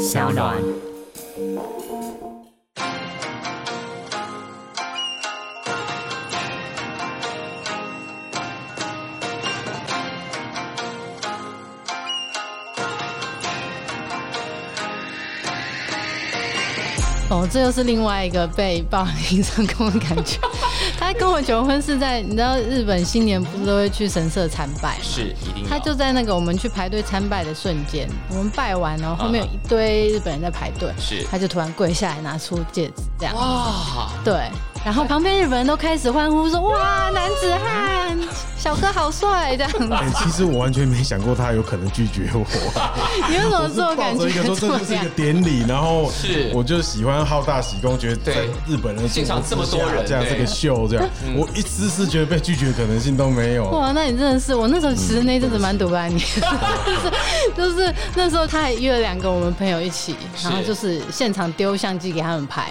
小暖。哦，这又是另外一个被霸凌成功的感觉。跟我求婚是在，你知道日本新年不是都会去神社参拜吗？是一定。他就在那个我们去排队参拜的瞬间，我们拜完然，后后面有一堆日本人在排队，是他就突然跪下来拿出戒指，这样。哇，对，然后旁边日本人都开始欢呼说：“哇，男子汉，小哥好帅！”这样子。哎、其实我完全没想过他有可能拒绝我。你为什么这种感觉抱着一个说这就是一个？典礼，然后是我就喜欢好大喜功，觉得在日本人的现场这么多人对这样这个秀这样，我一丝丝觉得被拒绝的可能性都没有。哇，那你真的是我那时候其实那一阵子蛮堵爱你，就是就是那时候他还约了两个我们朋友一起，然后就是现场丢相机给他们拍。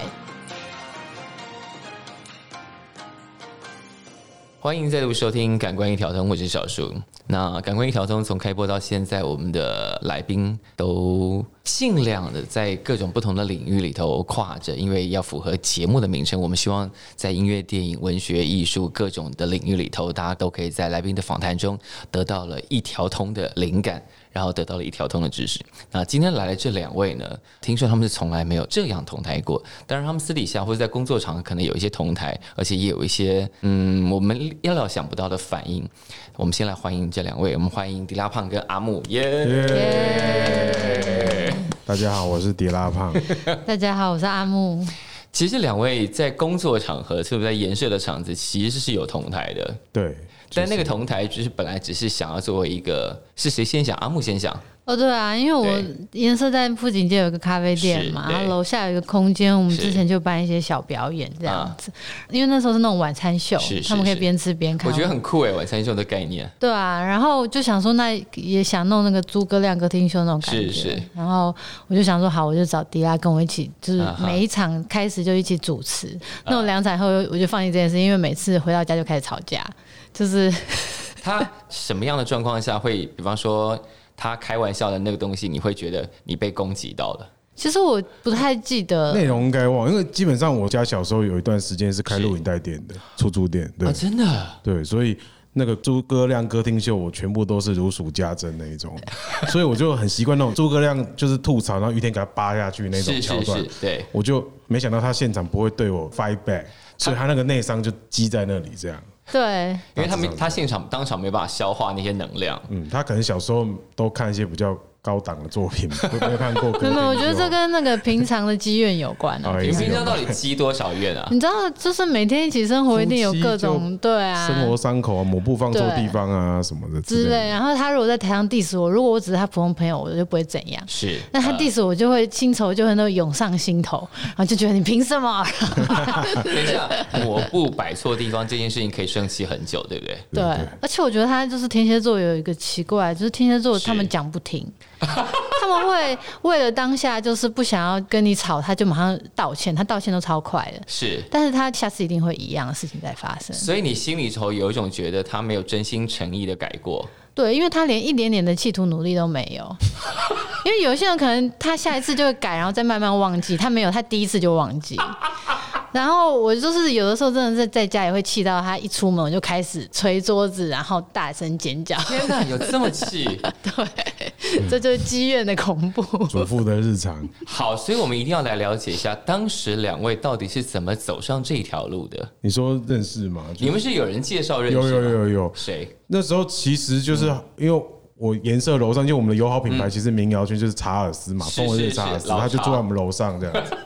欢迎再度收听《感官一条通》，我是小树。那《感官一条通》从开播到现在，我们的来宾都尽量的在各种不同的领域里头跨着，因为要符合节目的名称，我们希望在音乐、电影、文学、艺术各种的领域里头，大家都可以在来宾的访谈中得到了一条通的灵感。然后得到了一条通的知识。那今天来的这两位呢，听说他们是从来没有这样同台过，当然他们私底下或者在工作场合可能有一些同台，而且也有一些嗯我们料料想不到的反应。我们先来欢迎这两位，我们欢迎迪拉胖跟阿木，耶、大家好，我是迪拉胖。大家好，我是阿木。其实两位在工作场合，特别在研社的场子，其实是有同台的。对，但那个同台就是本来只是想要作为一个，是谁先想？阿木先想，哦，对啊，因为我对颜色在富锦街有一个咖啡店嘛，然后楼下有一个空间，我们之前就办一些小表演这样子。因为那时候是那种晚餐秀是，是是他们可以边吃边看。我觉得很酷哎，晚餐秀的概念。对啊，然后就想说，那也想弄那个诸葛亮歌厅秀那种感觉。是是然后我就想说，好，我就找迪拉跟我一起，就是每一场开始就一起主持。那我两场后，我就放弃这件事，因为每次回到家就开始吵架，就是 他什么样的状况下会，比方说他开玩笑的那个东西，你会觉得你被攻击到了？其实我不太记得。内容应该忘，因为基本上我家小时候有一段时间是开录影带店的，出租店，对。啊，真的，对，所以那个诸葛亮歌厅秀，我全部都是如数家珍那一种，所以我就很习惯那种诸葛亮就是吐槽，然后雨天给他扒下去那种桥段。是是，，对，我就没想到他现场不会对我 fight back，所以他那个内伤就积在那里这样。对。因为他们他现场当场没办法消化那些能量。嗯，他可能小时候都看一些比较高档的作品，都没有看过。没有，我觉得这跟那个平常的积怨有关啊。哦你平常到底积多少怨啊？你知道，就是每天一起生活，一定有各夫种对啊生活伤口啊，抹布放错地方啊什么的之类。然后他如果在台上 diss 我，如果我只是他普通朋友，我就不会怎样。是，那他呃 diss 我，就会新仇就会那种涌上心头，然后就觉得你凭什么？等一下，抹布摆错地方这件事情可以生气很久，对不对？对，而且我觉得他就是天蝎座有一个奇怪，就是天蝎座他们讲不听，他们会为了当下就是不想要跟你吵，他就马上道歉，他道歉都超快的，是。但是他下次一定会一样的事情再发生。所以你心里头有一种觉得他没有真心诚意的改过，对，因为他连一点点的企图努力都没有。因为有些人可能他下一次就会改，然后再慢慢忘记，他没有，他第一次就忘记。然后我就是有的时候真的是在家也会气到他一出门我就开始捶桌子，然后大声尖叫。天哪，有这么气？对，这就是积怨的恐怖。主妇的日常，好，所以我们一定要来了解一下，当时两位到底是怎么走上这条路的？你说认识吗？就你们是有人介绍认识有吗？有有有有，谁？那时候其实就是嗯因为我颜色楼上，就我们的友好品牌，其实民谣圈就是查尔斯嘛，是风儿日是查尔斯，他就查住在我们楼上这样子。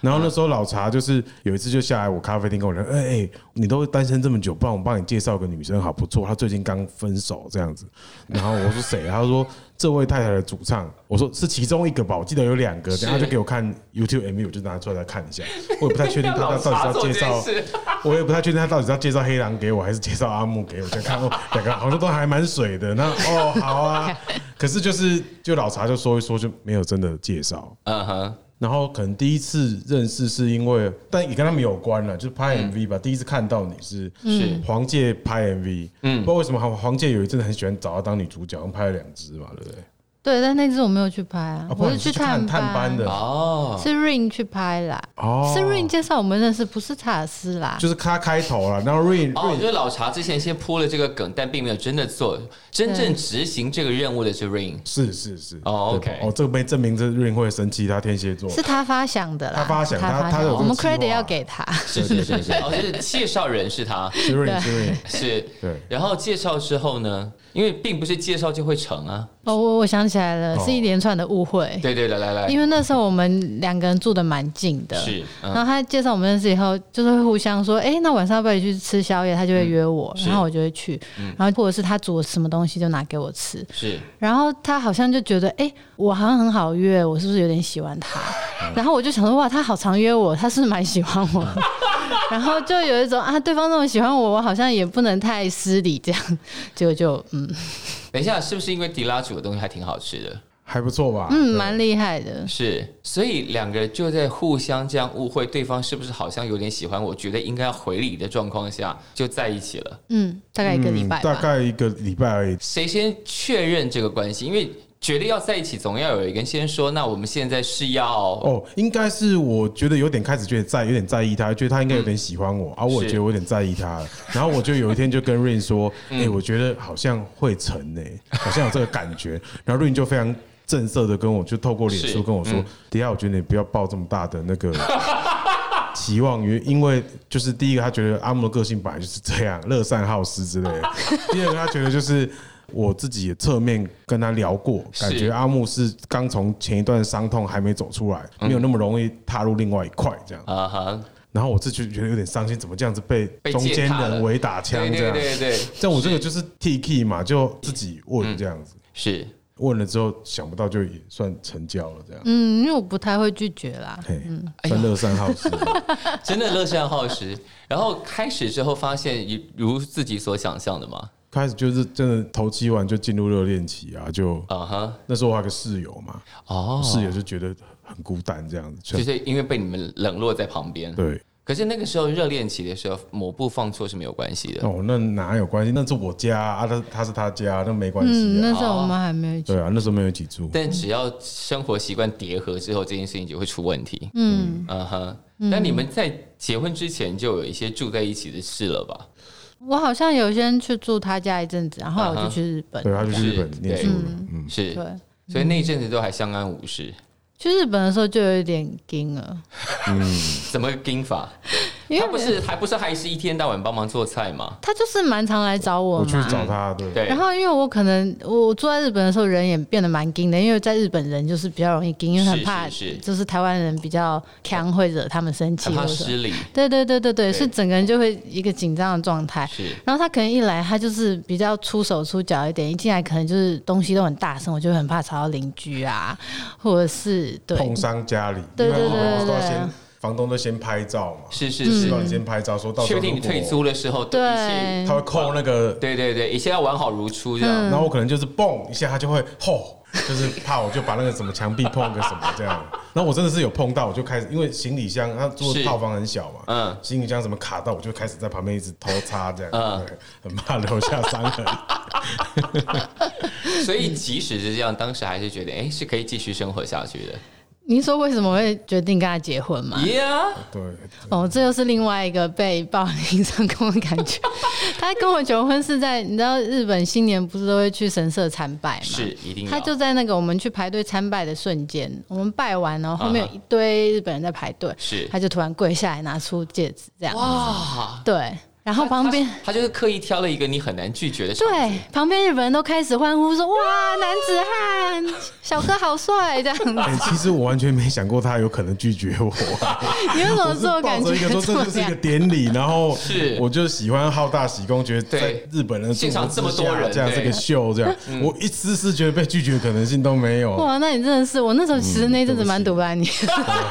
然后那时候老查就是有一次就下来我咖啡厅跟我说，哎、哎、你都单身这么久，不然我帮你介绍个女生好不错，她最近刚分手这样子。然后我说谁？他说这位太太的主唱。我说是其中一个吧，我记得有两个。等下就给我看 YouTube MV，我就拿出来看一下。我也不太确定他他到底是要介绍，我也不太确定他到底是要介绍黑狼给我，还是介绍阿木给我。就看哦，两个好像都还蛮水的。那哦好啊，可是就是就老茶就说一说，就没有真的介绍。嗯哼，然后可能第一次认识是因为，但也跟他们有关了，就是拍 MV 吧。第一次看到你是是黄玠拍 MV，嗯，不知道为什么黄黄玠有一阵子很喜欢找她当女主角，拍了两支嘛，对不对？对，但那只我没有去拍啊，我是去探探班的。哦，是 Rain 去拍啦，哦。是 Rain 介绍我们认识，不是查尔斯啦。就是他开头了，然后 Rain 哦就是老茶之前先铺了这个梗，但并没有真的做，真正执行这个任务的是 Rain。是是是哦 OK 哦，这个被证明这 Rain 会生气，他天蝎座。是他发想的啦，他发想他他他有我们 credit 要给他。是是是是，哦，就是介绍人是他，是 Rain 是 Rain，是，对。然后介绍之后呢，因为并不是介绍就会成啊，哦，我我想起来了，哦。是一连串的误会。对对，来来来，因为那时候我们两个人住的蛮近的，是，然后嗯，他介绍我们认识以后，就是会互相说，哎、那晚上要不要去吃宵夜？他就会约我，是。然后我就会去，然后或者是他煮了什么东西就拿给我吃，是，然后他好像就觉得，哎、我好像很好约，我是不是有点喜欢他？然后我就想说，哇，他好常约我，他是不是蛮喜欢我的。然后就有一种啊，对方那么喜欢我，我好像也不能太失礼，这样，结果就嗯等一下，是不是因为迪拉煮的东西还挺好吃的？还不错吧？嗯，对蛮厉害的。是，所以两个人就在互相这样误会对方是不是好像有点喜欢我，觉得应该要回礼的状况下就在一起了。嗯，大概一个礼拜嗯大。概一个礼拜而已。谁先确认这个关系？因为觉得要在一起，总要有一个人先说，那我们现在是要哦，应该是我觉得有点开始觉得在有点在意他，觉得他应该有点喜欢我，啊，我也觉得我有点在意他了。然后我就有一天就跟 Rain 说，嗯哎、我觉得好像会成呢、好像有这个感觉。然后 Rain 就非常正色的跟我就透过脸是书跟我说嗯，底下我觉得你不要抱这么大的那个。期望于，因为就是第一个，他觉得阿木的个性本来就是这样，乐善好施之类的；第二个，他觉得就是我自己也侧面跟他聊过，感是觉阿木是刚从前一段伤痛还没走出来，嗯没有那么容易踏入另外一块这样。啊哈，然后我自己觉得有点伤心，怎么这样子被被中间人围打枪对对这样？对对，像我这个就是 T K 嘛，就自己问这样子，是问了之后想不到就也算成交了这样。嗯，因为我不太会拒绝啦。嘿，哎呦算乐善好施。真的乐善好施。然后开始之后发现如自己所想象的嘛，开始就是真的头七完就进入热恋期啊，就啊哈，那时候我还有个室友嘛，哦，室友就觉得很孤单这样子，就是因为被你们冷落在旁边。对可是那个时候热恋期的时候，某部放错是没有关系的。哦，那哪有关系？那是我家啊，他他是他家，那没关系。那时候我们还没有一起。对啊，那时候没有一起住。但只要生活习惯叠合之后，这件事情就会出问题。嗯，嗯哼，但你们在结婚之前就有一些住在一起的事了吧？我好像有先去住他家一阵子，然后后来我就去日本。对，他就去日本念书了。嗯，是，对，所以那一阵子都还相安无事。去日本的时候就有一点惊了，嗯怎么惊法？因为他不是还不是还是一天到晚帮忙做菜吗？他就是蛮常来找我我去嘛。找他，对对，然后因为我可能我住在日本的时候人也变得蛮惊的，因为在日本人就是比较容易惊，因为很怕是是。就是台湾人比较强会惹他们生气很怕或者失礼，对对对对对对，是整个人就会一个紧张的状态。是。然后他可能一来，他就是比较出手出脚一点，一进来可能就是东西都很大声，我就会很怕吵到邻居啊，或者是对。碰伤家里，对对对对对们都要先房东都先拍照嘛，是是希是，望你先拍照，说到时候确定你退租的时候，对他会扣那个，对对对，一切要完好如初这嗯样。然后我可能就是嘣一下，他就会吼，就是怕我就把那个什么墙壁碰个什么这样。然后我真的是有碰到，我就开始因为行李箱，他住的套房很小嘛，嗯，行李箱什么卡到，我就开始在旁边一直偷擦这样，嗯很怕留下伤痕。所以即使是这样，当时还是觉得，哎，是可以继续生活下去的。您说为什么会决定跟他结婚吗？Yeah，对，哦，这又是另外一个被暴力成功的感觉。他跟我求婚是在你知道日本新年不是都会去神社参拜吗？是一定。他就在那个我们去排队参拜的瞬间，我们拜完然后后面啊有一堆日本人在排队，是他就突然跪下来拿出戒指，这样哇，对，然后旁边他他就是刻意挑了一个你很难拒绝的对。旁边日本人都开始欢呼说：“哇，男子汉，小哥好帅！”这样子，哎，其实我完全没想过他有可能拒绝我。你为什么我是做感觉一个 说这就是一个？典礼，然后是我就喜欢好大喜功，觉得在日本人的现场这么多人这样这个秀，这样我一丝丝觉得被拒绝的可能性都没有。哇，那你真的是我那时候其实那一阵子蛮堵拦你，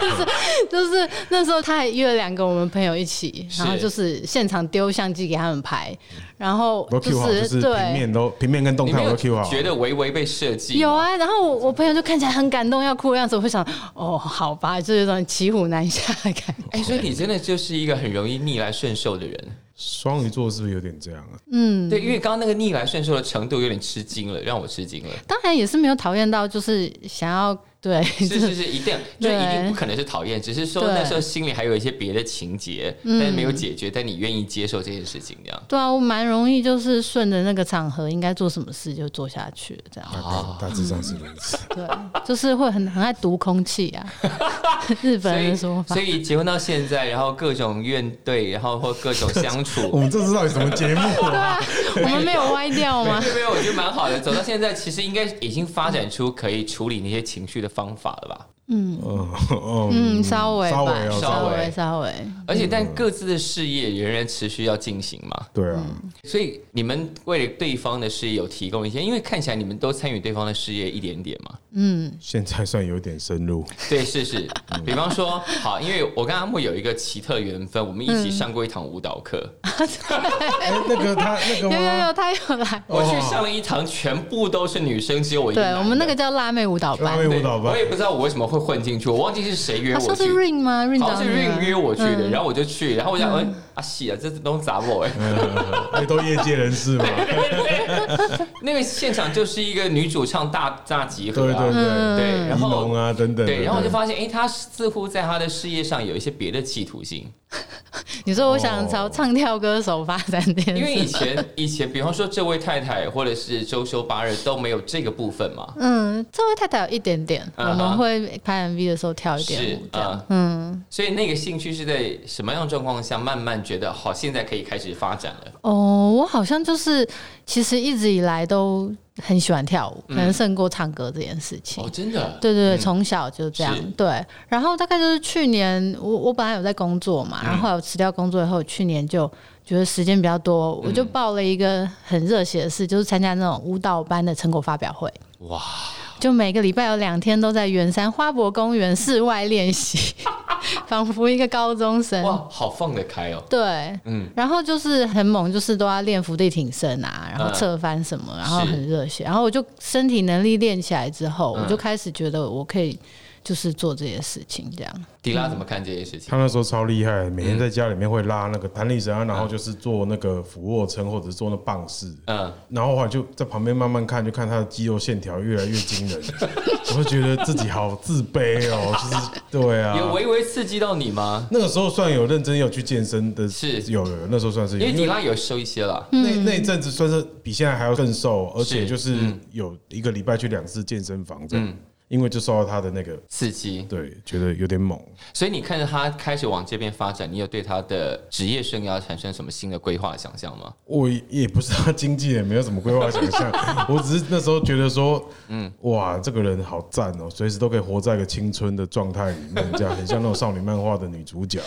就是就是那时候他还约了两个我们朋友一起，然后就是现场丢修相机给他们拍，然后都 Q 好，就是平面都平面跟动态我都 Q 好。觉得微微被设计？有，啊，然后我我朋友就看起来很感动要哭的样子，我会想，哦，好吧，就有种骑虎难下的感觉。哎，所以你真的就是一个很容易逆来顺受的人。双鱼座是不是有点这样啊？嗯，对，因为刚刚那个逆来顺受的程度有点吃惊了，让我吃惊了。当然也是没有讨厌到，就是想要对，是 是是，一定就对一定不可能是讨厌，只是说那时候心里还有一些别的情节，但是没有解决，但你愿意接受这件事情，这样。对啊，我蛮容易就是顺着那个场合应该做什么事就做下去，这样。大大致上是如此。对，就是会很很爱读空气啊，日本人的说法所。以结婚到现在，然后各种怨对，然后或各种相处 我。们这是到底什么节目啊？对啊，我们没有歪掉吗？没有没有，我觉得蛮好的。走到现在，其实应该已经发展出可以处理那些情绪的方法了吧？嗯嗯嗯，稍微，稍微哦稍微微稍微。而且，但各自的事业仍然持续要进行嘛。对啊，所以你们为了对方的事业有提供一些，因为看起来你们都参与对方的事业一点点嘛。嗯现在算有点深入。对，是是。比方说，好，因为我跟阿木有一个奇特缘分，我们一起上过一堂舞蹈课。哎，那个他那个有有？有，他有来。我去上了一堂，全部都是女生，只有我一个。对我们那个叫辣妹舞蹈班。辣，妹舞蹈班我也不知道我为什么会混进去，我忘记是谁约我去。好像是 Ring 吗？像是找你 Ring 吗约我去的，嗯。然后我就去，然后我想，哎、啊喜啊，这都砸我哎。你，都业界人士嘛。那个现场就是一个女主唱大大集合啊，对对对，对，然仪后啊等等。对，然后我就发现，哎、她似乎在她的事业上有一些别的企图心，你说我想朝唱跳歌手发展这件事，因为以前以前，比方说这位太太或者是周休八日都没有这个部分嘛，嗯，这位太太有一点点，我们会拍 MV 的时候跳一点是舞，这样。啊。嗯，所以那个兴趣是在什么样的状况下慢慢觉得好，现在可以开始发展了？哦，我好像就是其实一直以来都很喜欢跳舞，可能胜过唱歌这件事情。哦，。真的，对对对，嗯。从小就这样。对，然后大概就是去年，我我本来有在工作嘛，然后后来我辞掉工作以后，去年就觉得时间比较多，我就报了一个很热血的事，就是参加那种舞蹈班的成果发表会。哇，就每个礼拜有两天都在圆山花博公园室外练习，仿佛一个高中生。哇，好放得开哦，对，嗯，然后就是很猛，就是都要练伏地挺身啊，然后嗯侧翻什么，然后很热血。然后我就身体能力练起来之后，嗯我就开始觉得我可以就是做这些事情，这样。迪拉怎么看这些事情？他那时候超厉害，每天在家里面会拉那个弹力绳啊，然后就是做那个俯卧撑或者是做那棒式，嗯，然后后来就在旁边慢慢看，就看他的肌肉线条越来越惊人，我就觉得自己好自卑哦，就是对啊，有微微刺激到你吗？那个时候算有认真有去健身的，是。有有，那时候算是有，因为迪拉有瘦一些了，那那一阵子算是比现在还要更瘦，而且就是嗯。有一个礼拜去两次健身房这样。嗯，因为就受到他的那个，刺激，对，觉得有点猛。所以你看着他开始往这边发展，你有对他的职业生涯产生什么新的规划想象吗？我也不是他经纪人，没有什么规划想象，我只是那时候觉得说，嗯，哇，这个人好赞哦，随时都可以活在一个青春的状态里面，这样很像那种少女漫画的女主角。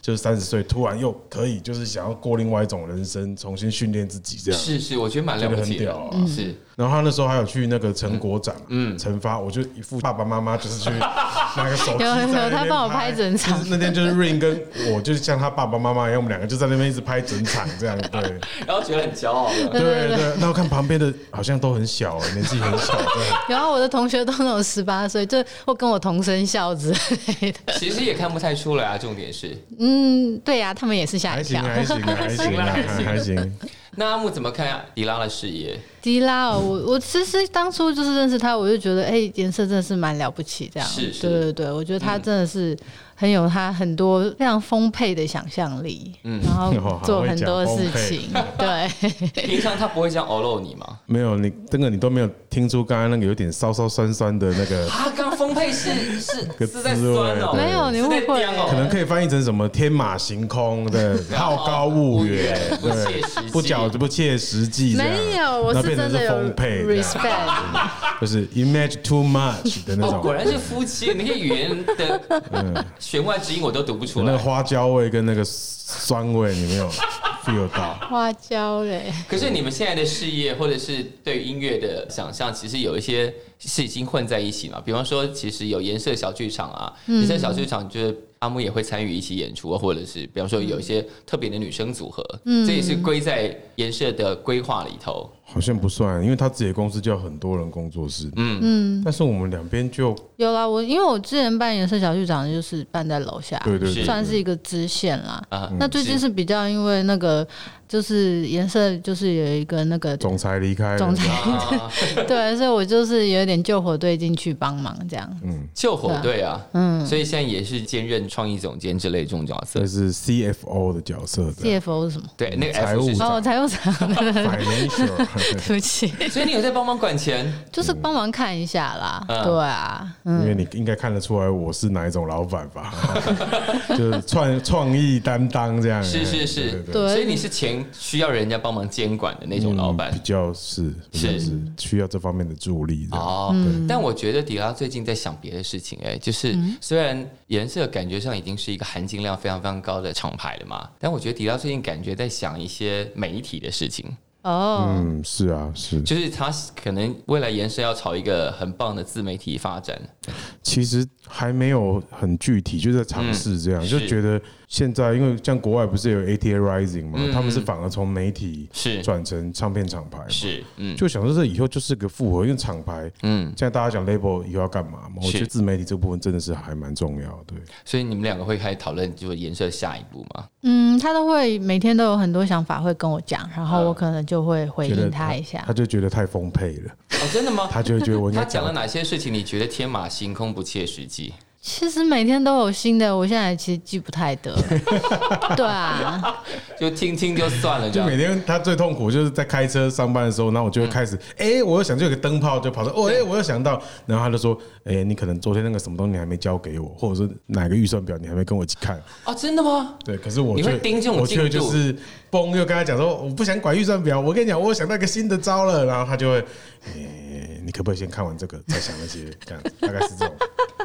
就是三十岁突然又可以，就是想要过另外一种人生，重新训练自己这样。是是，我觉得蛮了不起的很屌，啊是然后他那时候还有去那个成果展，嗯，陈发，我就一副爸爸妈妈就是去 拿个手机有有他帮我拍整场那天就是 Rain 跟我就是像他爸爸妈妈一样，我们两个就在那边一直拍整场这样，对 然后觉得很骄傲的。对对。然后看旁边的好像都很小，年纪很小，对。然后我的同学都那种十八岁，就或跟我同生肖之类的。其实也看不太出来啊，重点是，嗯，对呀、他们也是吓一跳。还行还行还行还行还行，那阿木怎么看迪拉的事业？迪拉哦，我我其实当初就是认识他，我就觉得，哎、颜色真的是蛮了不起，这样。是是对对对，我觉得他真的是很有他很多非常丰沛的想象力，嗯。然后 做很多事情，对。平常他不会这样偶露你吗？没有你这个你都没有听出刚刚那个有点稍稍酸酸的那个，啊，刚丰沛是是 个是在酸哦，对没有你误会可能可以翻译成什么天马行空的 好高骛远，不切实不脚不切实际没有，我是那变成是真的有丰沛 respect。就是 imagine too much 的那种，果，然是夫妻，那些语言的弦外之音我都读不出来。那个花椒味跟那个酸味，你没有 feel 到？花椒嘞，可是你们现在的事业，或者是对音乐的想象，其实有一些是已经混在一起嘛。比方说，其实有颜色小剧场啊，嗯颜色小剧场就是阿木也会参与一起演出啊，或者是比方说有一些特别的女生组合，嗯这也是归在颜色的规划里头。好像不算，因为他自己的公司叫很多人工作室，嗯。嗯，但是我们两边就有啦，我因为我之前办颜色小剧场就是办在楼下，对对对，算是一个支线啦。啊，那最近是。比较因为那个就是颜色就是有一个那个总裁离开，总裁。啊，对，所以我就是有点救火队进去帮忙这样。嗯，救火队啊，嗯。所以现在也是兼任创意总监之类这种角色。这。是 CFO 的角色，CFO 是什么？对，那个财务哦，财务长，financial，对不起，所以你有在帮忙管钱？就是帮忙看一下啦。嗯对啊，因为你应该看得出来我是哪一种老板吧？就是创创意担当这样，是是是对对对对所以你是钱需要人家帮忙监管的那种老板嗯比。较是是是需要这方面的助力。哦，嗯但我觉得迪拉最近在想别的事情、哎，就是虽然颜色感觉上已经是一个含金量非常非常高的厂牌了嘛，但我觉得迪拉最近感觉在想一些媒体的事情，哦，嗯，是啊，是。就是他可能未来颜色要朝一个很棒的自媒体发展。其实还没有很具体，就在尝试这样，嗯就觉得现在因为像国外不是有 ATA Rising 嘛，嗯他们是反而从媒体是转成唱片厂牌嘛，是，嗯就想说这以后就是个复合，因为厂牌嗯，现在大家讲 label 以后要干嘛嘛，我觉得自媒体这部分真的是还蛮重要的，对。所以你们两个会开始讨论就是颜色下一步吗？嗯，他都会每天都有很多想法会跟我讲，然后嗯我可能就会回应他一下他。就觉得太丰沛了，哦，真的吗？他就会觉得我他讲了哪些事情？你觉得天马行空、不切实际？其实每天都有新的，我现在其实记不太得。对啊，就听听就算了，这样就每。天他最痛苦就是在开车上班的时候，然后我就会开始，哎、我又想就有个灯泡就跑到，哦，哎、我又想到，然后他就说，哎、你可能昨天那个什么东西你还没交给我，或者是哪个预算表你还没跟我一起看，哦，真的吗？对，可是我你会盯这种我却进度就是崩又跟他讲说，我不想管预算表，我跟你讲，我想到一个新的招了，然后他就会，诶、你可不可以先看完这个再想那些，这样大概是这种，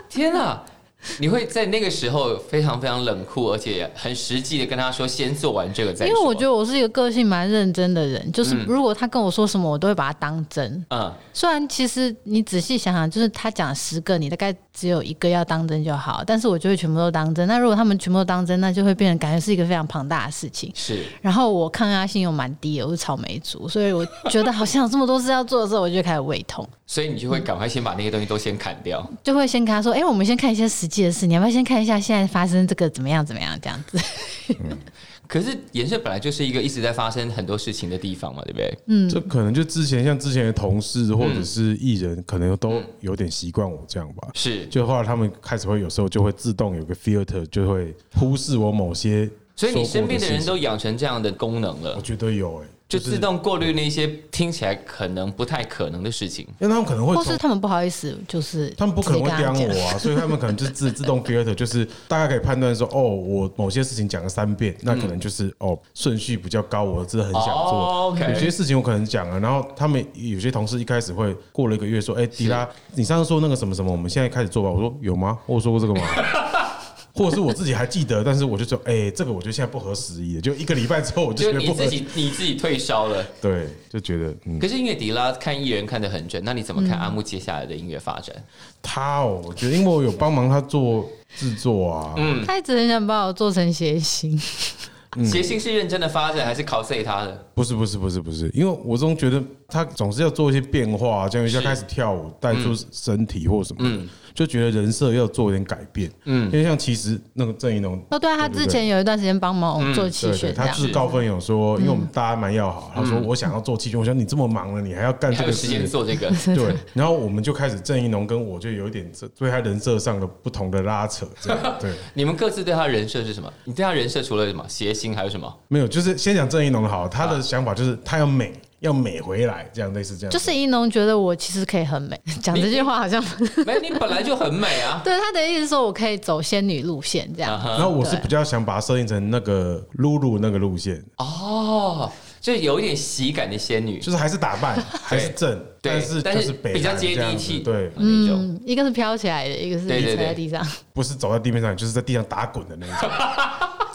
天啊！你会在那个时候非常非常冷酷，而且很实际的跟他说，先做完这个再说。因为我觉得我是一个个性蛮认真的人，就是如果他跟我说什么，我都会把它当真。嗯，虽然其实你仔细想想，就是他讲十个，你大概只有一个要当真就好，但是我就会全部都当真。那如果他们全部都当真，那就会变成感觉是一个非常庞大的事情。是然后我抗压性又蛮低的，我是草莓族，所以我觉得好像有这么多事要做的时候，我就开始胃痛，所以你就会赶快先把那些东西都先砍掉。就会先跟他说：“哎、我们先看一些实际的事，你要不要先看一下现在发生这个怎么样怎么样这样子。可是颜色本来就是一个一直在发生很多事情的地方嘛，对不对？嗯。这可能就之前像之前的同事或者是艺人，可能都有点习惯我这样吧。是，就后来他们开始会有时候就会自动有个 filter，就会忽视我某些所以你身边的人都养成这样的功能了，我，觉得有哎、就自动过滤那些听起来可能不太可能的事情。因为他们可能会或是他们不好意思，就是他们不可能会刁直接跟他讲我啊，所以他们可能就是自自动 filter，就是大概可以判断说，哦，我某些事情讲了三遍，那可能就是哦顺序比较高，我真的很想哦做。有些事情我可能讲了，然后他们有些同事一开始会过了一个月说，哎，迪拉，你上次说那个什么什么，我们现在开始做吧。我说有吗？我有说过这个吗？或者是我自己还记得，但是我就说，哎，这个我觉得现在不合时宜的，就一个礼拜之后我就就觉得不合你自己你自己退烧了，对，就觉得嗯，可是因为迪拉看艺人看得很准，那你怎么看阿木接下来的音乐发展？他哦，我觉得因为我有帮忙他做制作啊，嗯，他一直很想把我做成谐星，谐星是认真的发展还是 cos 他的？不是不是不是不是，因为我总觉得他总是要做一些变化，这样一下开始跳舞，带出身体或什么的。嗯，就觉得人设要做一点改变。嗯因为像其实那个郑怡农，哦，对啊，他之前有一段时间帮忙我做气对对，旋，他就是高分有说，因为我们大家蛮要好，他说我想要做气血，我想你这么忙了，你还要干这个时间事。做这个？对，然后我们就开始郑怡农跟我就有一点这对他人设上的不同的拉扯，这样 对，你们各自对他人设是什么？你对他人设除了什么谐星还有什么？没有，就是先讲郑怡农的好，他的想法就是他要美，要美回来，这样类似这样，就是一农觉得我其实可以很美，讲这句话好像没，你本来就很美啊。对他的意思说我可以走仙女路线这样。然后我是比较想把它设定成那个露露那个路线，哦，就有一点喜感的仙女，就是还是打扮，还是正，但是但就是比较接地气对，那种。嗯，一个是飘起来的，一个是对对对踩在地上。不是走在地面上，就是在地上打滚的那一种。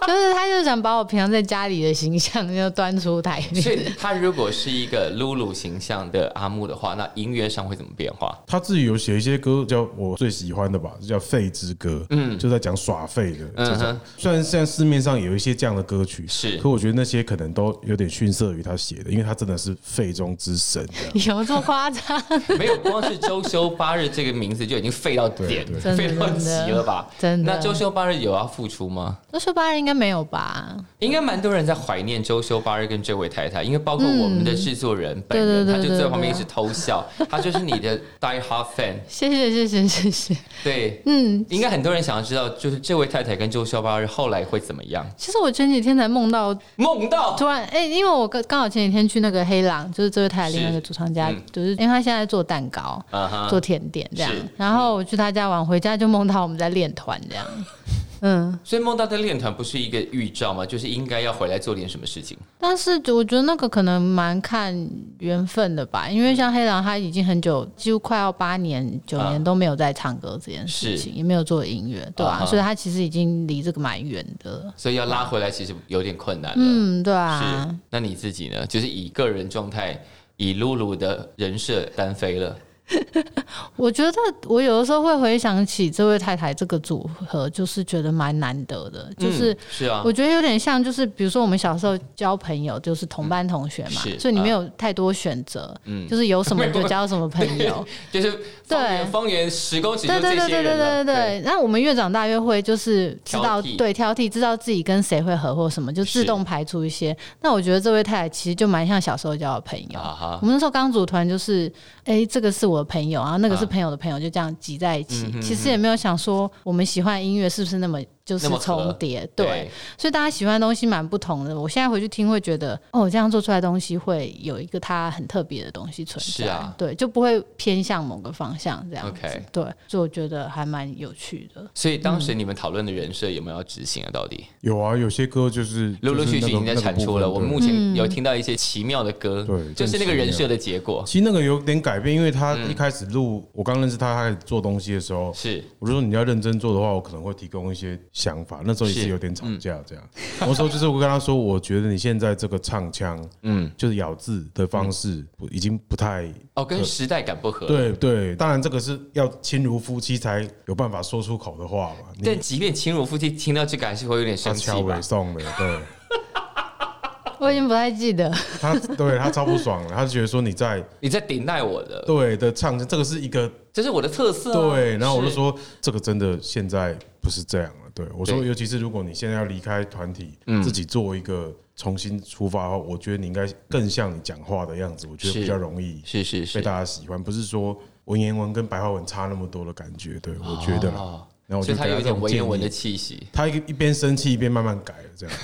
就是他就想把我平常在家里的形象就端出台所。以他如果是一个露露形象的阿木的话，那音乐上会怎么变化？他自己有写一些歌，叫我最喜欢的吧，叫《废之歌》，嗯，就在讲耍废的这种嗯哼。虽然现在市面上有一些这样的歌曲，是可我觉得那些可能都有点逊色于他写的，因为他真的是废中之神。有这么夸张？没有，光是周休八日这个名字就已经废到点废到极了吧？真的那周休八日有要付出吗？周休八日应该没有吧？应该蛮多人在怀念周休八日跟这位太太，因为包括我们的制作人本人，他就在旁边一直偷笑，他就是你的 die hard fan。谢谢谢谢谢谢。对，嗯，应该很多人想要知道，就是这位太太跟周休八日后来会怎么样？其实我前几天才梦到，梦到突然哎、因为我刚刚好前几天去那个黑狼，就是这位太太另外一个主唱家，嗯就是因为他现在做蛋糕。做甜点这样，然后我去他家玩，回家就梦到我们在练团这样，嗯，所以梦到的练团不是一个预兆吗？就是应该要回来做点什么事情。但是我觉得那个可能蛮看缘分的吧，因为像黑狼他已经很久，几乎快要八年九啊年都没有在唱歌这件事情，也没有做音乐，对吧、所以他其实已经离这个蛮远的。所以要拉回来其实有点困难了。嗯，对是啊，，那你自己呢？就是以个人状态，以露露的人设单飞了。我觉得我有的时候会回想起这位太太这个组合，就是觉得蛮难得的，就是嗯、是啊，我觉得有点像，就是比如说我们小时候交朋友，就是同班同学嘛，是所以你没有太多选择，嗯就是有什么就交什么朋友。就是对方圆十公尺就对对对对对。对对。那我们越长大越会就是知道对挑剔，知道自己跟谁会合或什么，就自动排除一些。那我觉得这位太太其实就蛮像小时候交的朋友。啊我，们那时候刚组团，就是哎、这个是我的朋友，然后那个是啊朋友的朋友，就这样挤在一起。嗯其实也没有想说我们喜欢音乐是不是那么就是重叠，对。所以大家喜欢的东西蛮不同的。我现在回去听会觉得，哦，这样做出来的东西会有一个它很特别的东西存在，是啊对，就不会偏向某个方向这样子 OK 对，所以我觉得还蛮有趣的。所以当时你们讨论的人设有没有要执行啊？到底有啊，有些歌就是陆陆续续已经在产出了。我们目前前有听到一些奇妙的歌，对就是那个人设的结果。其实那个有点改变，因为他嗯一开始录，我刚认识他，他开始做东西的时候，是我就说你要认真做的话，我可能会提供一些想法。那时候也是是有点吵架这样。我说就是我跟他说，我觉得你现在这个唱腔，嗯，就是咬字的方式，已经不太哦，跟时代感不合。，对对。当然这个是要亲如夫妻才有办法说出口的话嘛。但即便亲如夫妻，听到这个还是会有点他生气吧？送的，对 我已经不太记得，他对他超不爽了，他就觉得说你在你在顶赖我的，对的唱，这个是一个这是我的特色啊。对，然后我就说这个真的现在不是这样了。对我说，尤其是如果你现在要离开团体，嗯。自己做一个重新出发的话，我觉得你应该更像你讲话的样子，我觉得比较容易被是是。被，大家喜欢，不是说文言文跟白话文差那么多的感觉。对我觉得，哦然后我就所以他有一文言文的议。气息。他一一边生气一边慢慢改了，这样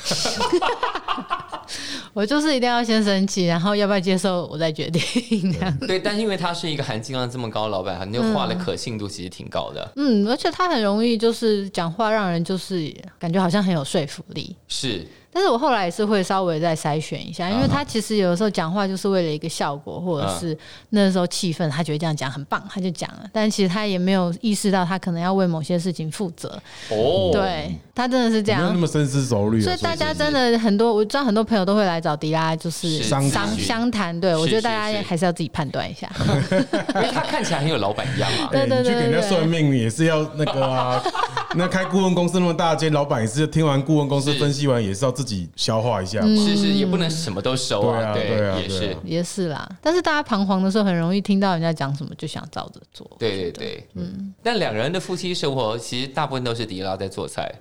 我就是一定要先生气，然后要不要接受我再决定这样。对，但是因为他是一个含金量这么高的老板，他那个话的可信度其实挺高的。嗯，而且他很容易就是讲话让人就是感觉好像很有说服力。是，但是我后来也是会稍微再筛选一下，因为他其实有的时候讲话就是为了一个效果，或者是那时候气氛，他觉得这样讲很棒，他就讲了。但其实他也没有意识到他可能要为某些事情负责。哦，对他真的是这样没有那。么深思熟虑啊。所以大家真的很多，我知道很多朋友都会来找迪拉，就是是商商谈。对我觉得大家还是要自己判断一下。因为他看起来很有老板样啊。对，对对去给人家对对算命也是要那个啊。那开顾问公司那么大间，老板也是听完顾问公司分析完，也是要自己消化一下嘛。是是，也不能什么都收对啊对啊也是也是啦，但是大家彷徨的时候，很容易听到人家讲什么就想照着做。对对对，嗯。但两人的夫妻生活，其实大部分都是迪拉在做菜。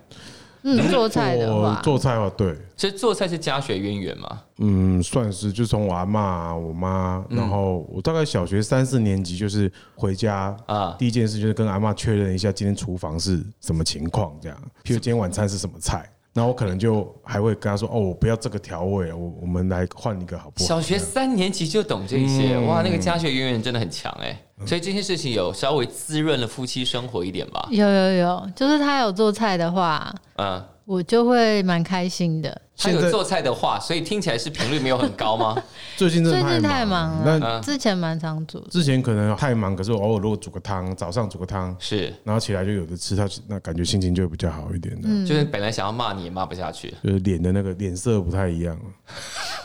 嗯，做菜的话，做菜的话，对，其实做菜是家学渊源嘛。嗯，算是就从我阿妈、我妈，然后我大概小学三四年级就是回家啊第一件事就是跟阿妈确认一下今天厨房是什么情况，这样，譬如今天晚餐是什么菜，然后我可能就还会跟他说，哦，我不要这个调味，我我们来换一个好不好？小学三年级就懂这些，哇，那个家学渊源真的很强哎。所以这些事情有稍微滋润了夫妻生活一点吧。有有有，就是他有做菜的话，嗯，我就会蛮开心的。他有做菜的话，所以听起来是频率没有很高吗？最近真的最近太太忙了。但嗯之前蛮常煮的，之前可能太忙，可是我偶尔如果煮个汤，早上煮个汤，是，然后起来就有的吃，他那感觉心情就会比较好一点的，就是本来想要骂你也骂不下去。就是脸的那个脸色不太一样了，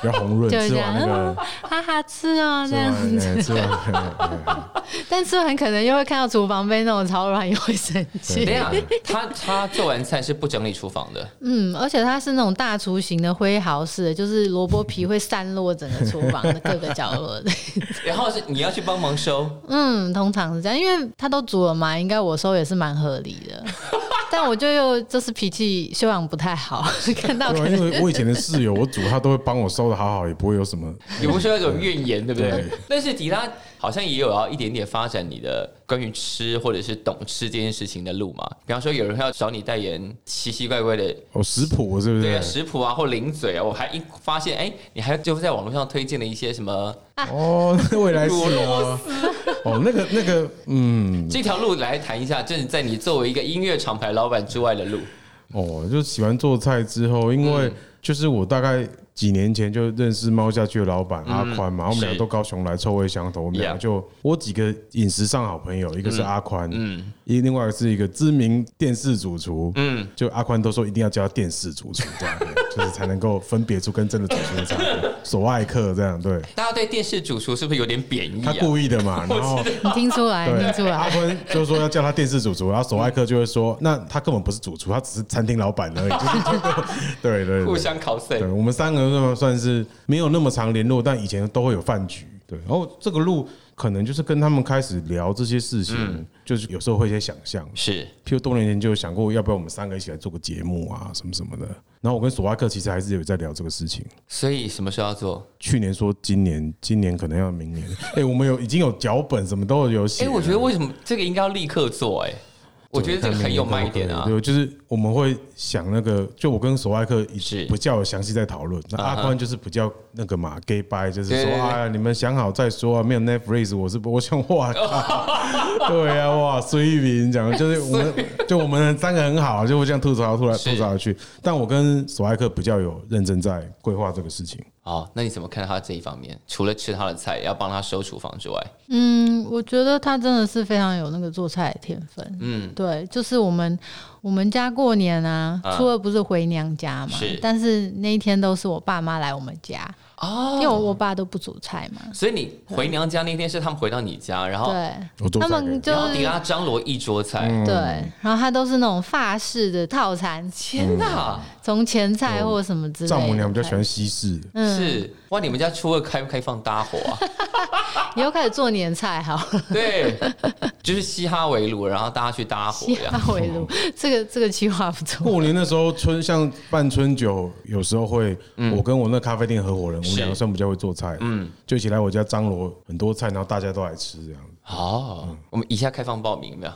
比较红润。就这吃完那样个，哈哈吃啊吃这样。子，但吃完可能又会看到厨房被那种超乱，又会生气。他他做完菜是不整理厨房的，嗯，而且他是那种大厨型的挥毫式的，就是萝卜皮会散落整个厨房的各个角落的。然后是你要去帮忙收，嗯，通常是这样，因为他都煮了嘛，应该我收也是蛮合理的。但我就又就是脾气修养不太好，看到对啊，可能因为我以前的室友，我煮他都会帮我收的好好，也不会有什么。也不是有一种怨言，对不对对？但是迪拉好像也有要一点点发展你的关于吃或者是懂吃这件事情的路嘛。比方说，有人要找你代言奇奇怪怪的。哦，食谱是不是对啊，？食谱啊，或零嘴啊，我还一发现，哎，你还就在网络上推荐了一些什么哦，未来是乳哦，哦，那 个那个，嗯，这条路来谈一下，就是在你作为一个音乐厂牌老板之外的路。哦，就喜欢做菜之后，因为就是我大概几年前就认识猫下去的老板阿宽嘛，我们两个都高雄来，臭味相投。我们两个就我几个饮食上好朋友，一个是阿宽，嗯一另外是一个知名电视主厨，嗯，就阿宽都说一定要叫他电视主厨这样，就是才能够分别出跟真的主厨的差别。索爱克这样对，大家对电视主厨是不是有点贬义他啊？故意的嘛，然后。你听出来，你听出来，阿来。坤就说要叫他电视主厨，然后索爱克就会说，那他根本不是主厨，他只是餐厅老板而已。对对互对，相考碎对，我们三个人算是没有那么常联络，但以前都会有饭局。对，然后这个路可能就是跟他们开始聊这些事情，就是有时候会有一些想象。是譬如多年前就有想过，要不要我们三个一起来做个节目啊，什么什么的。然后我跟索瓦克其实还是有在聊这个事情。所以什么时候要做？去年说今年，今年可能要明年。哎，我们有已经有脚本，什么都有写哎、了。我觉得为什么这个应该要立刻做、哎，我觉得这个很有卖点啊。对，就是我们会想那个，就我跟索爱克是比较有详细在讨论。那阿宽就是比较那个嘛，gay bye，就是说哎呀，你们想好再说啊，没有 Netflix，我是我想哇靠，对啊，哇，孙玉明讲就是我们 就我们三个很好，就会这样吐槽吐来吐槽下去。但我跟索爱克比较有认真在规划这个事情。好，那你怎么看他这一方面？除了吃他的菜，要帮他收厨房之外，嗯，我觉得他真的是非常有那个做菜的天分。嗯，对，就是我们我们家过年啊啊，初二不是回娘家嘛是，但是那一天都是我爸妈来我们家，哦。因为我我爸都不煮菜嘛。所以你回娘家那天是他们回到你家，然后对，他们就然后迪是拉张罗一桌菜，对，然后他都是那种法式的套餐，天哪，从前菜或什么之类的。丈母娘比较喜欢西式，嗯，是哇！你们家初二开不开放搭伙啊？以后开始做年菜好了，对，就是嘻哈围炉，然后大家去搭伙西这样。哈围炉，这个这个计划不错。过年的时候，春像办春酒，有时候会，我跟我那咖啡店合伙人，我们两个算比较会做菜，嗯，就一起来我家张罗很多菜，然后大家都来吃这样子。哦，我们以下开放报名有没有？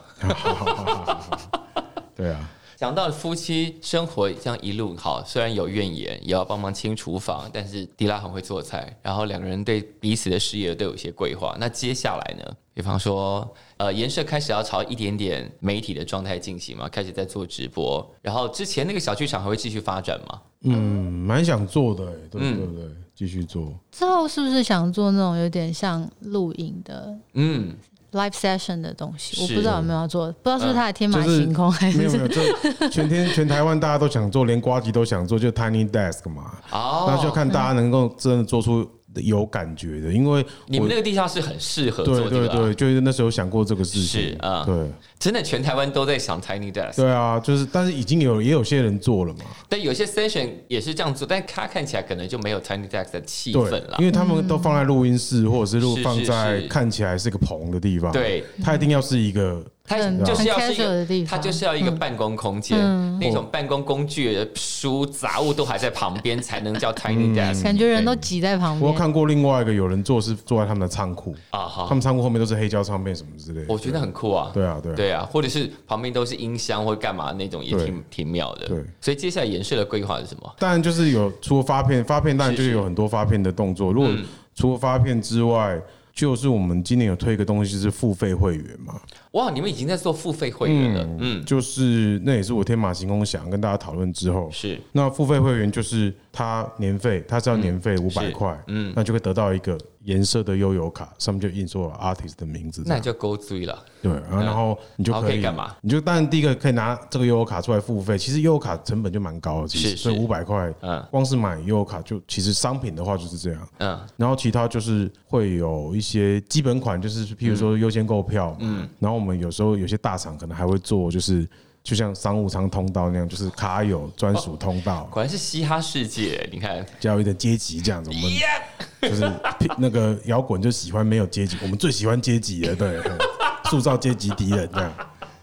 对啊，讲到夫妻生活这样一路好，虽然有怨言，也要帮忙清厨房，但是迪拉很会做菜，然后两个人对彼此的事业都有一些规划。那接下来呢？比方说，呃，颜社开始要朝一点点媒体的状态进行嘛，开始在做直播，然后之前那个小剧场还会继续发展吗？嗯，蛮想做的、欸，对对对，继续做。之后是不是想做那种有点像录影的嗯，live session 的东西？我不知道有没有要做，不知道是不是他的天马就是行空还是没有没有，就全天全台湾大家都想做，连瓜吉都想做，就 Tiny Desk 嘛，哦，那就看大家能够真的做出有感觉的，因为我你们那个地下室很适合做对对这个啊、对，就是那时候想过这个事情，是啊。对。真的全台湾都在想 Tiny Desk，对啊，就是但是已经有也有些人做了嘛，但有些 session 也是这样做，但他看起来可能就没有 Tiny Desk 的气氛了，因。为他们都放在录音室或者是录是放在看起来是个棚的地方，，对，它一定要是一个它就是要是一个，地方它就是要一个办公空间，嗯那种办公工具、书、杂物都还在旁边，才能叫 tiny desk。感觉人都挤在旁边？我有看过另外一个有人做是坐在他们的仓库，啊他哈，们仓库后面都是黑胶唱片什么之类的，我觉得很酷啊。对啊对啊对啊，或者是旁边都是音箱或干嘛那种，也挺挺妙的。对，所以接下来延续的规划是什么？当然就是有除了发片，发片当然就是有很多发片的动作。如果嗯除了发片之外，就是我们今年有推一个东西，是付费会员嘛。哇，你们已经在做付费会员了，嗯，就是那也是我天马行空想跟大家讨论之后，是。那付费会员就是他年费，他是要年费五百块，嗯，那就会得到一个颜色的悠游卡，上面就印错了 artist 的名字，那就勾追了。对，然后你就可以干嘛？你就当然第一个可以拿这个悠游卡出来付费，其实悠游卡成本就蛮高的，其实是所以五百块，嗯。光是买悠游卡就其实商品的话就是这样，嗯，然后其他就是会有一些基本款，就是譬如说优先购票，嗯，然后我们有时候有些大厂可能还会做，就是就像商务舱通道那样，就是卡友专属通道，果然是嘻哈世界，你看，加有一点阶级这样子，我们就是那个摇滚就喜欢没有阶级，我们最喜欢阶级了，对，嗯 塑造阶级敌人这样。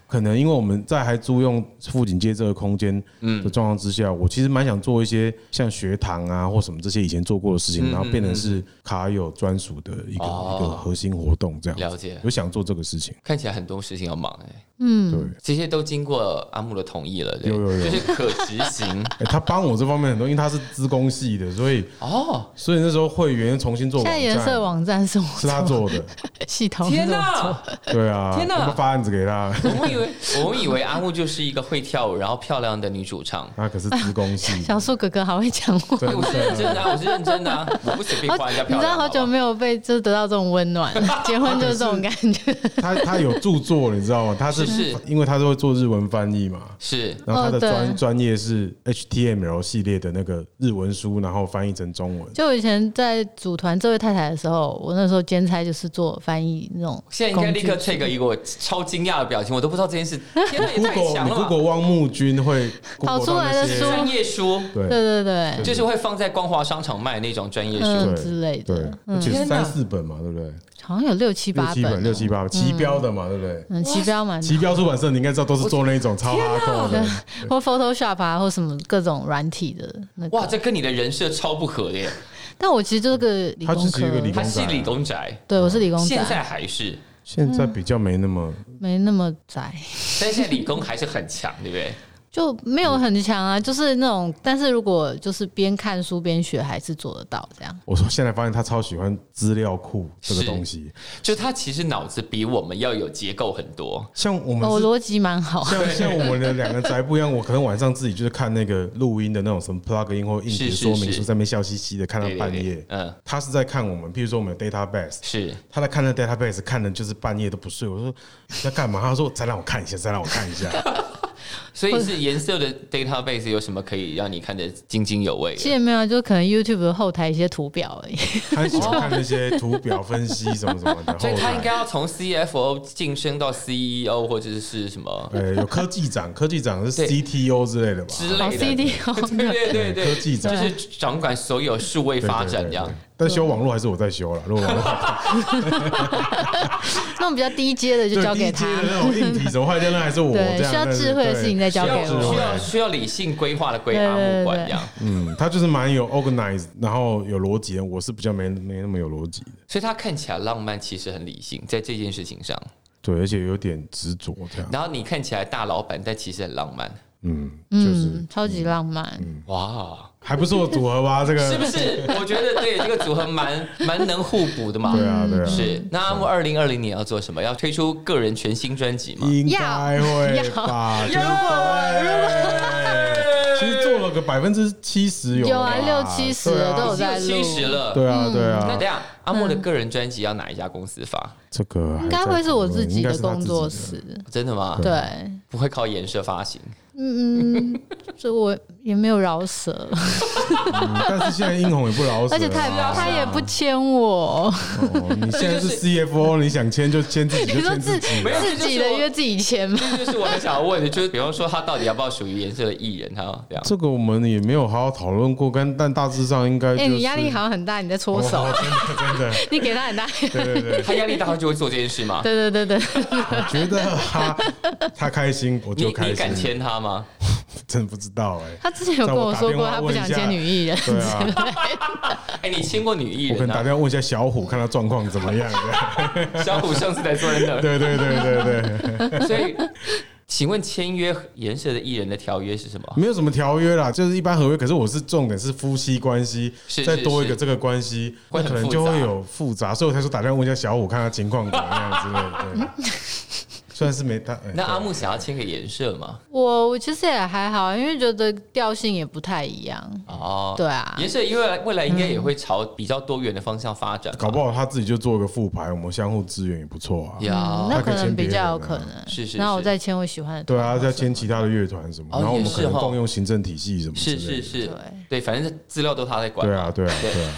可能因为我们在还租用富锦街这个空间的状况之下，我其实蛮想做一些像学堂啊或什么这些以前做过的事情，然后变成是卡友专属的一个一个核心活动这样。了解。有想做这个事情，看起来很多事情要忙哎、对。这些都经过阿木的同意了，对有有有就是可执行 哎，他帮我这方面很多，因为他是资工系的，所以哦。所以那时候会员重新做现网站，在颜色网站是我是他做的，系统天哪！哪！对啊，天哪我们发案子给他，我们以为我们以为阿木就是一个会跳舞然后漂亮的女主唱。他可是资工系，小树哥哥好会讲话，真哎我是认真的、啊，我是认真的、啊，我不随便夸人家你知道漂亮。好不好久没有被就是得到这种温暖，结婚就是这种感觉。他他有著作，你知道吗？他是是。是。因为他都会做日文翻译嘛，是。然后他的专专业是 HTML 系列的那个日文书，然后翻译成中文。就我以前在组团这位太太的时候，我那时候兼差就是做翻译那种。现在应该立刻 take 一个我超惊讶的表情，我都不知道这件事。天哪，也太 Google 你强了吧！Google 汪木君会跑出来的书。专业书。对对对。对，就是会放在光华商场卖那种专业书。嗯之类的，，而且是三四本嘛，对不对？好像有六七八六七本，六七本，八本，旗标的嘛，对不对？嗯，旗标蛮旗标出版社你应该知道都是做那种超哈扣的，或 Photoshop 啊，或什么各种软体的那哇，这跟你的人设超不合的耶！但我其实就是个理工科只是一个理，工他是理工宅，对我是理工宅现在，还是，现在比较没那么没那么窄。但现在理工还是很强，对不对？就没有很强啊，就是那种，但是如果就是边看书边学，还是做得到这样。我说现在发现他超喜欢资料库这个是东西，就他其实脑子比我们要有结构很多。像我们是我逻辑蛮好，像 像我们的两个宅不一样，我可能晚上自己就是看那个录音的那种什么 plug in 或硬是是体说明是书，在那边笑嘻嘻的看到半夜。嗯，他是在看我们，譬如说我们的 database，是他在看那 database，看的就是半夜都不睡。我说你在干嘛？他说再让我看一下，再让我看一下。所以是颜色的 database 有什么可以让你看得津津有味？其实也没有，就可能 YouTube 的后台一些图表而已。他很喜欢看那些图表分析什么什么的。所以他应该要从 CFO 晋升到 CEO 或者是什么呃有科技长，科技长是 CTO 之类的吧？之类的。哦，CD 哦 对对对对，科技长就是掌管所有数位对发对对对展这样。但修网络还是我在修了，如果网络 那种比较低阶的就交给他那种硬体什么坏掉，那还是我对这样。需要智慧的事情再交给我需要需要理性规划的归阿对对对木管这样。嗯，他就是蛮有 organized，然后有逻辑的。我是比较没没那么有逻辑的，所以他看起来浪漫，其实很理性，在这件事情上。对，而且有点执着这样。然后你看起来大老板，但其实很浪漫。嗯，就是嗯，超级浪漫。哇，还不错的组合吧？这个是不是？我觉得对这个组合蛮蛮能互补的嘛。对啊，对啊，是。那阿木二零二零年要做什么？要推出个人全新专辑吗？应该会吧？就是对其实做了个百分之七十有有啊六七十都有在录七十了。对啊，对啊那等一。下阿木的个人专辑要哪一家公司发？这个应该会是我自己的工作室。室。真的吗？对，不会靠颜色发行。嗯，这我也没有饶舌，但是现在英红也不饶舌，而且他也不他也不签我。你现在是 CFO，你想签就签自己就你说自自己没有自己的约自己签吗？就是我很想要问的，就是比方说他到底要不要属于颜色的艺人？他要这样。这个我们也没有好好讨论过，但但大致上应该。哎，你压力好像很大，你在搓手哦，真的真的，你给他很大。对对对，他压力大，他就会做这件事嘛？对对对对，我觉得他他开心我就开你敢心，签他吗？真不知道哎。他之前有跟我说过，他不想签女艺人。对啊，哎，你签过女艺人我可能？打电话问一下小虎，看他状况怎么样。小虎上次才坐在那儿，对对对对对，所以请问签约颜色的艺人的条约是什么？没有什么条约啦，就是一般合约。可是我是重点是夫妻关系，再多一个这个关系，那可能就会有复杂，所以我才说打电话问一下小虎，看他情况怎么样之类的。对，虽然是没他，哎那阿木想要签个颜色吗？我我其实也还好，因为觉得调性也不太一样。哦，对啊，颜色因为未来应该也会朝比较多元的方向发展吧，搞不好他自己就做个副牌，我们相互支援也不错啊。有嗯，那可能比较有可能。是是然后我再签我喜欢的。对啊，再签其他的乐团什么，哦然后我们可能共用行政体系什么之是。是是对，对，反正资料都他在管。对啊，对啊，对啊。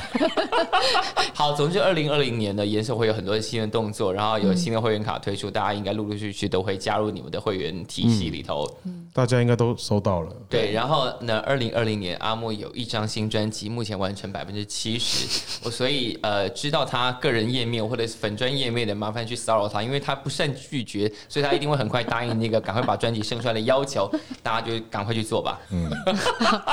好，总之二零二零年的颜色会有很多新的动作，然后有新的会员卡推出，大家应该陆陆续续都会加入你们的会员体系里头。大家应该都收到了。对，然后呢，二零二零年阿莫有一张新专辑，目前完成百分之七十。我所以呃，知道他个人页面或者是粉专页面的，麻烦去骚扰他，因为他不善拒绝，所以他一定会很快答应那个赶快把专辑生出来的要求。大家就赶快去做吧。嗯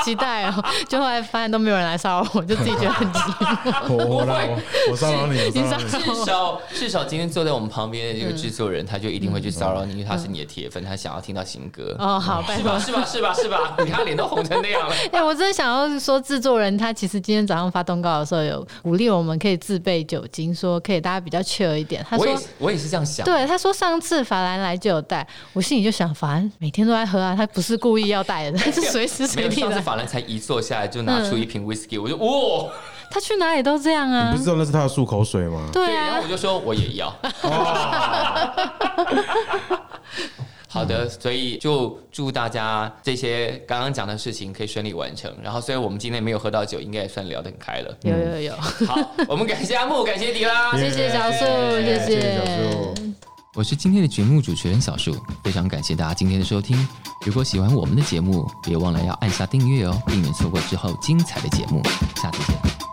期待哦！就后来发现都没有人来骚扰我，就自己觉得很寂寞。我我来，我我骚扰你，我骚扰你。至少至少今天坐在我们旁边的这个制作人，他就一定会去骚扰你，因为他是你的铁粉，他想要听到新歌。哦，好，拜托是吧？。是吧？是吧？是吧？你看脸都红成那样了。哎、我真的想要说，制作人他其实今天早上发通告的时候，有鼓励我们可以自备酒精，说可以大家比较 chill 一点。他说我也，我也是这样想。对，他说上次法兰来就有带，我心里就想，法兰每天都在喝啊，他不是故意要带的，他是随时，随地的。上次法兰才一坐下来就拿出一瓶 whisky，、我就 哇，他去哪里都这样啊你不。知道那是他的漱口水吗？对啊然后我，就说我也要。好的，所以就祝大家这些刚刚讲的事情可以顺利完成。然后，虽然我们今天没有喝到酒，应该也算聊得很开了。有有有，好，我们感谢阿木，感谢迪拉。谢谢小树，谢谢谢小树。我是今天的节目主持人小树，非常感谢大家今天的收听。如果喜欢我们的节目，别忘了要按下订阅哦，避免错过之后精彩的节目。下次见。